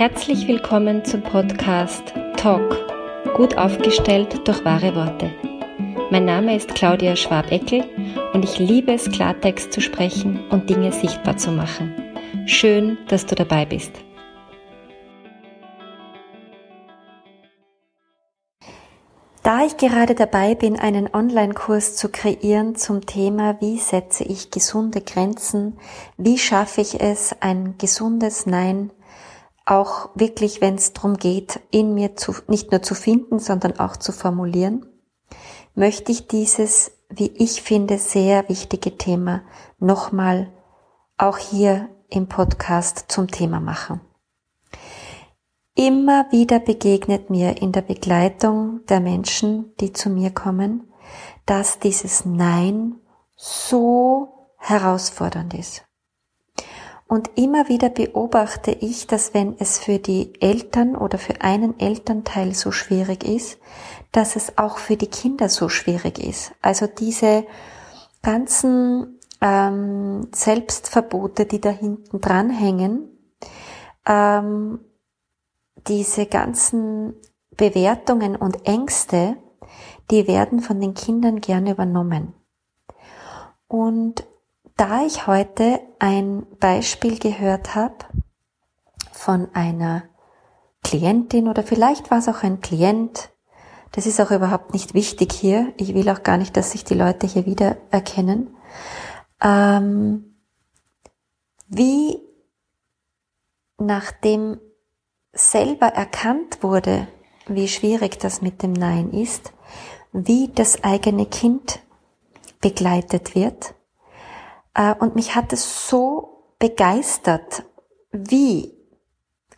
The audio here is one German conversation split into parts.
Herzlich willkommen zum Podcast Talk, gut aufgestellt durch wahre Worte. Mein Name ist Claudia Schwab-Eckel und ich liebe es, Klartext zu sprechen und Dinge sichtbar zu machen. Schön, dass du dabei bist. Da ich gerade dabei bin, einen Online-Kurs zu kreieren zum Thema, wie setze ich gesunde Grenzen, wie schaffe ich es, ein gesundes Nein auch wirklich, wenn es darum geht, in mir zu, nicht nur zu finden, sondern auch zu formulieren, möchte ich dieses, wie ich finde, sehr wichtige Thema nochmal auch hier im Podcast zum Thema machen. Immer wieder begegnet mir in der Begleitung der Menschen, die zu mir kommen, dass dieses Nein so herausfordernd ist. Und immer wieder beobachte ich, dass wenn es für die Eltern oder für einen Elternteil so schwierig ist, dass es auch für die Kinder so schwierig ist. Also diese ganzen ähm, Selbstverbote, die da hinten dranhängen, ähm, diese ganzen Bewertungen und Ängste, die werden von den Kindern gerne übernommen. Und da ich heute ein Beispiel gehört habe von einer Klientin oder vielleicht war es auch ein Klient, das ist auch überhaupt nicht wichtig hier. Ich will auch gar nicht, dass sich die Leute hier wieder erkennen. Ähm, wie nachdem selber erkannt wurde, wie schwierig das mit dem Nein ist, wie das eigene Kind begleitet wird und mich hat es so begeistert, wie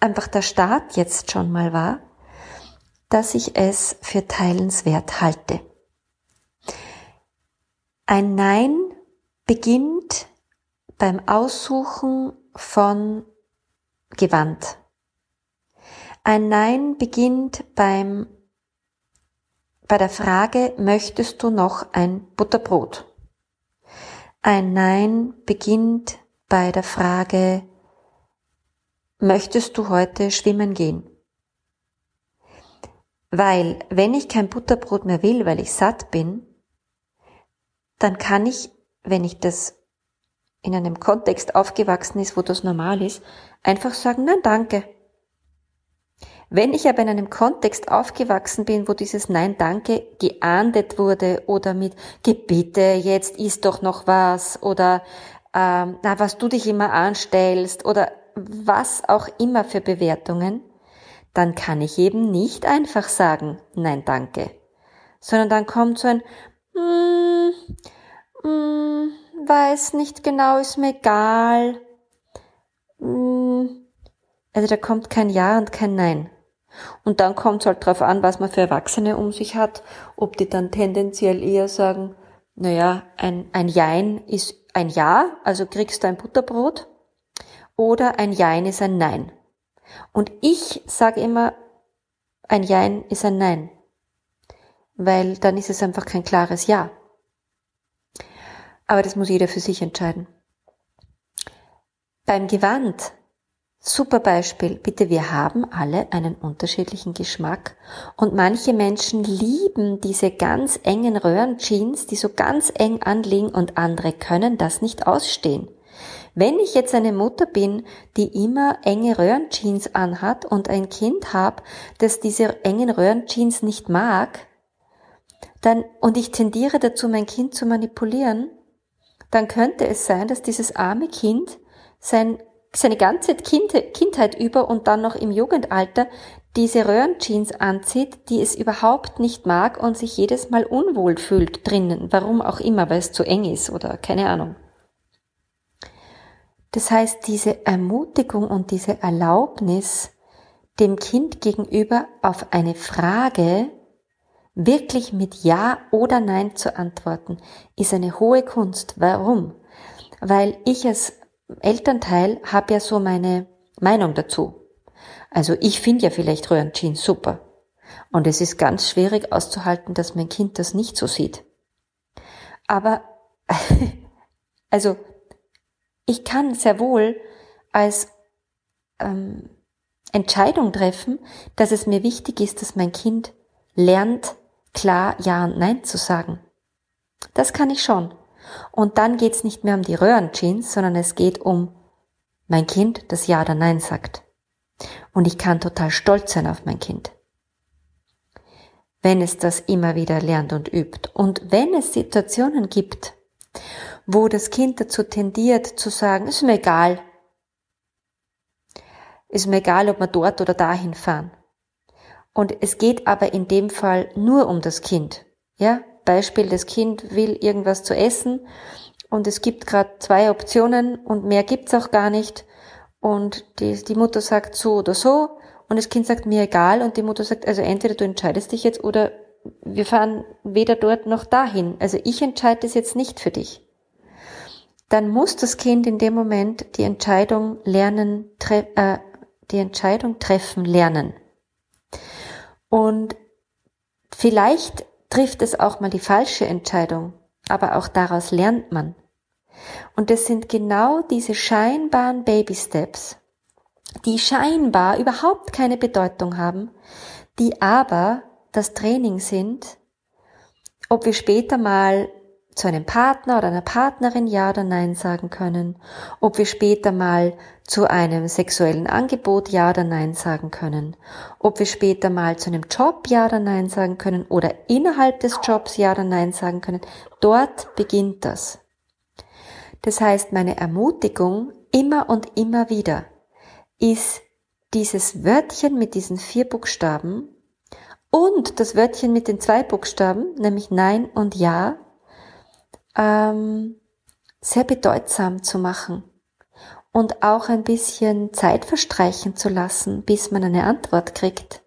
einfach der Start jetzt schon mal war, dass ich es für teilenswert halte. Ein Nein beginnt beim Aussuchen von Gewand. Ein Nein beginnt beim, bei der Frage, möchtest du noch ein Butterbrot? Ein Nein beginnt bei der Frage, möchtest du heute schwimmen gehen? Weil wenn ich kein Butterbrot mehr will, weil ich satt bin, dann kann ich, wenn ich das in einem Kontext aufgewachsen ist, wo das normal ist, einfach sagen, nein, danke. Wenn ich aber in einem Kontext aufgewachsen bin, wo dieses Nein Danke geahndet wurde oder mit Gebitte, jetzt isst doch noch was oder ähm, na, was du dich immer anstellst oder was auch immer für Bewertungen, dann kann ich eben nicht einfach sagen Nein Danke, sondern dann kommt so ein mm, mm, weiß nicht genau, ist mir egal. Mm, also da kommt kein Ja und kein Nein. Und dann kommt es halt darauf an, was man für Erwachsene um sich hat, ob die dann tendenziell eher sagen, naja, ein, ein Jein ist ein Ja, also kriegst du ein Butterbrot, oder ein Jein ist ein Nein. Und ich sage immer, ein Jein ist ein Nein, weil dann ist es einfach kein klares Ja. Aber das muss jeder für sich entscheiden. Beim Gewand Super Beispiel. Bitte, wir haben alle einen unterschiedlichen Geschmack und manche Menschen lieben diese ganz engen Röhrenjeans, die so ganz eng anliegen und andere können das nicht ausstehen. Wenn ich jetzt eine Mutter bin, die immer enge Röhrenjeans anhat und ein Kind habe, das diese engen Röhrenjeans nicht mag, dann, und ich tendiere dazu, mein Kind zu manipulieren, dann könnte es sein, dass dieses arme Kind sein seine ganze Kindheit über und dann noch im Jugendalter diese Röhrenjeans anzieht, die es überhaupt nicht mag und sich jedes Mal unwohl fühlt drinnen. Warum auch immer, weil es zu eng ist oder keine Ahnung. Das heißt, diese Ermutigung und diese Erlaubnis, dem Kind gegenüber auf eine Frage wirklich mit Ja oder Nein zu antworten, ist eine hohe Kunst. Warum? Weil ich es Elternteil habe ja so meine Meinung dazu. Also ich finde ja vielleicht Röhrenjeans super. Und es ist ganz schwierig auszuhalten, dass mein Kind das nicht so sieht. Aber, also, ich kann sehr wohl als, ähm, Entscheidung treffen, dass es mir wichtig ist, dass mein Kind lernt, klar Ja und Nein zu sagen. Das kann ich schon. Und dann geht's nicht mehr um die Röhrenjeans, sondern es geht um mein Kind, das Ja oder Nein sagt. Und ich kann total stolz sein auf mein Kind. Wenn es das immer wieder lernt und übt. Und wenn es Situationen gibt, wo das Kind dazu tendiert zu sagen, ist mir egal. Ist mir egal, ob wir dort oder dahin fahren. Und es geht aber in dem Fall nur um das Kind. Ja, Beispiel, das Kind will irgendwas zu essen und es gibt gerade zwei Optionen und mehr gibt's auch gar nicht. Und die, die Mutter sagt so oder so und das Kind sagt mir egal und die Mutter sagt, also entweder du entscheidest dich jetzt oder wir fahren weder dort noch dahin. Also ich entscheide es jetzt nicht für dich. Dann muss das Kind in dem Moment die Entscheidung lernen, äh, die Entscheidung treffen lernen. Und vielleicht trifft es auch mal die falsche Entscheidung, aber auch daraus lernt man. Und es sind genau diese scheinbaren Baby Steps, die scheinbar überhaupt keine Bedeutung haben, die aber das Training sind, ob wir später mal zu einem Partner oder einer Partnerin Ja oder Nein sagen können, ob wir später mal zu einem sexuellen Angebot Ja oder Nein sagen können, ob wir später mal zu einem Job Ja oder Nein sagen können oder innerhalb des Jobs Ja oder Nein sagen können. Dort beginnt das. Das heißt, meine Ermutigung immer und immer wieder ist dieses Wörtchen mit diesen vier Buchstaben und das Wörtchen mit den zwei Buchstaben, nämlich Nein und Ja, ähm, sehr bedeutsam zu machen und auch ein bisschen Zeit verstreichen zu lassen, bis man eine Antwort kriegt.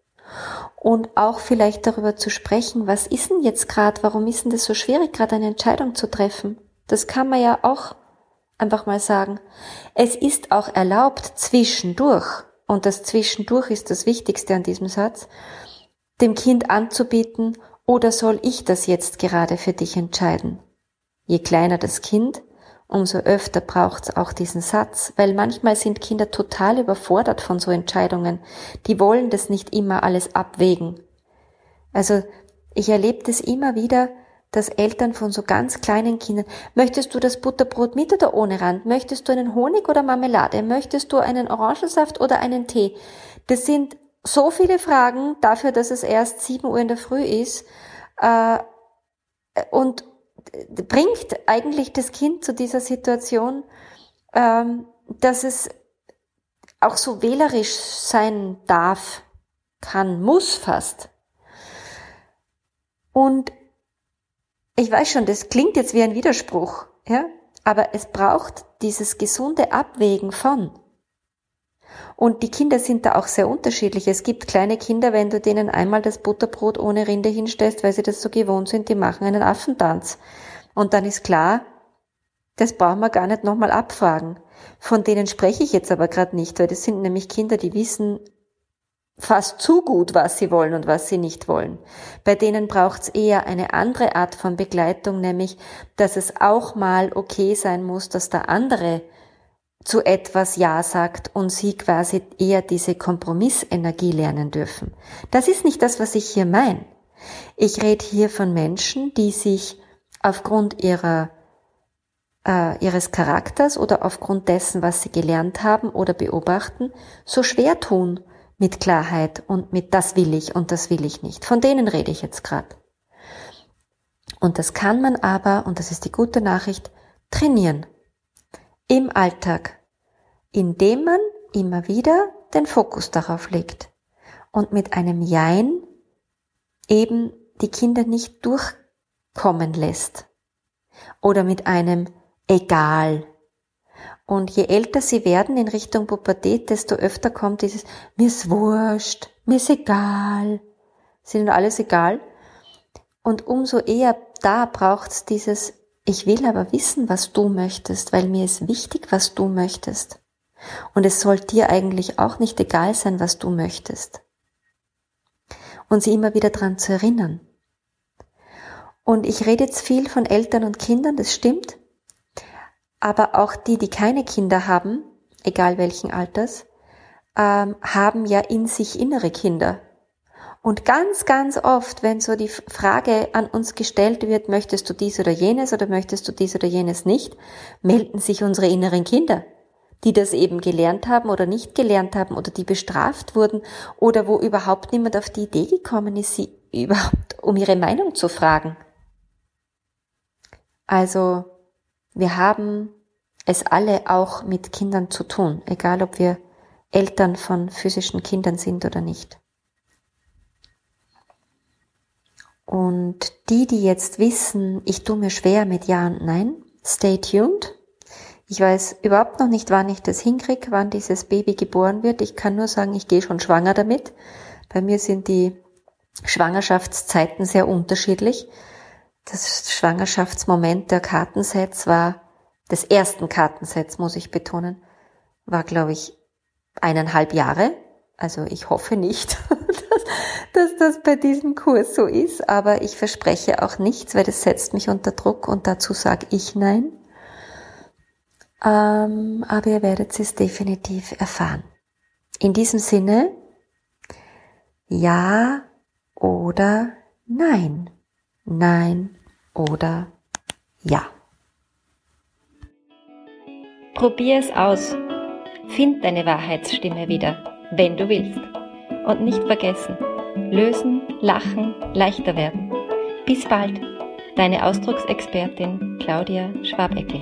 Und auch vielleicht darüber zu sprechen, was ist denn jetzt gerade, warum ist denn das so schwierig, gerade eine Entscheidung zu treffen? Das kann man ja auch einfach mal sagen. Es ist auch erlaubt, zwischendurch, und das zwischendurch ist das Wichtigste an diesem Satz, dem Kind anzubieten, oder soll ich das jetzt gerade für dich entscheiden? Je kleiner das Kind, umso öfter braucht's auch diesen Satz, weil manchmal sind Kinder total überfordert von so Entscheidungen. Die wollen das nicht immer alles abwägen. Also ich erlebe das immer wieder, dass Eltern von so ganz kleinen Kindern, möchtest du das Butterbrot mit oder ohne Rand? Möchtest du einen Honig oder Marmelade? Möchtest du einen Orangensaft oder einen Tee? Das sind so viele Fragen dafür, dass es erst sieben Uhr in der Früh ist. Äh, und bringt eigentlich das Kind zu dieser Situation, ähm, dass es auch so wählerisch sein darf, kann, muss fast. Und ich weiß schon, das klingt jetzt wie ein Widerspruch, ja, aber es braucht dieses gesunde Abwägen von. Und die Kinder sind da auch sehr unterschiedlich. Es gibt kleine Kinder, wenn du denen einmal das Butterbrot ohne Rinde hinstellst, weil sie das so gewohnt sind, die machen einen Affentanz. Und dann ist klar, das brauchen wir gar nicht nochmal abfragen. Von denen spreche ich jetzt aber gerade nicht, weil das sind nämlich Kinder, die wissen fast zu gut, was sie wollen und was sie nicht wollen. Bei denen braucht es eher eine andere Art von Begleitung, nämlich, dass es auch mal okay sein muss, dass der andere zu etwas Ja sagt und sie quasi eher diese Kompromissenergie lernen dürfen. Das ist nicht das, was ich hier meine. Ich rede hier von Menschen, die sich aufgrund ihrer, äh, ihres Charakters oder aufgrund dessen, was sie gelernt haben oder beobachten, so schwer tun mit Klarheit und mit das will ich und das will ich nicht. Von denen rede ich jetzt gerade. Und das kann man aber, und das ist die gute Nachricht, trainieren im Alltag, indem man immer wieder den Fokus darauf legt und mit einem Jein eben die Kinder nicht durchkommen lässt oder mit einem Egal. Und je älter sie werden in Richtung Pubertät, desto öfter kommt dieses mir ist wurscht, mir ist egal, ihnen alles egal. Und umso eher da braucht's dieses ich will aber wissen, was du möchtest, weil mir ist wichtig, was du möchtest. Und es soll dir eigentlich auch nicht egal sein, was du möchtest. Und sie immer wieder dran zu erinnern. Und ich rede jetzt viel von Eltern und Kindern, das stimmt. Aber auch die, die keine Kinder haben, egal welchen Alters, ähm, haben ja in sich innere Kinder. Und ganz, ganz oft, wenn so die Frage an uns gestellt wird, möchtest du dies oder jenes oder möchtest du dies oder jenes nicht, melden sich unsere inneren Kinder, die das eben gelernt haben oder nicht gelernt haben oder die bestraft wurden oder wo überhaupt niemand auf die Idee gekommen ist, sie überhaupt um ihre Meinung zu fragen. Also, wir haben es alle auch mit Kindern zu tun, egal ob wir Eltern von physischen Kindern sind oder nicht. Und die, die jetzt wissen, ich tue mir schwer mit Ja und Nein, stay tuned. Ich weiß überhaupt noch nicht, wann ich das hinkriege, wann dieses Baby geboren wird. Ich kann nur sagen, ich gehe schon schwanger damit. Bei mir sind die Schwangerschaftszeiten sehr unterschiedlich. Das Schwangerschaftsmoment der Kartensets war, des ersten Kartensets muss ich betonen, war glaube ich eineinhalb Jahre. Also ich hoffe nicht, dass das bei diesem Kurs so ist, aber ich verspreche auch nichts, weil das setzt mich unter Druck und dazu sage ich nein. Ähm, aber ihr werdet es definitiv erfahren. In diesem Sinne, ja oder nein, nein oder ja. Probier es aus. Find deine Wahrheitsstimme wieder wenn du willst. Und nicht vergessen, lösen, lachen, leichter werden. Bis bald, deine Ausdrucksexpertin Claudia Schwabeckel.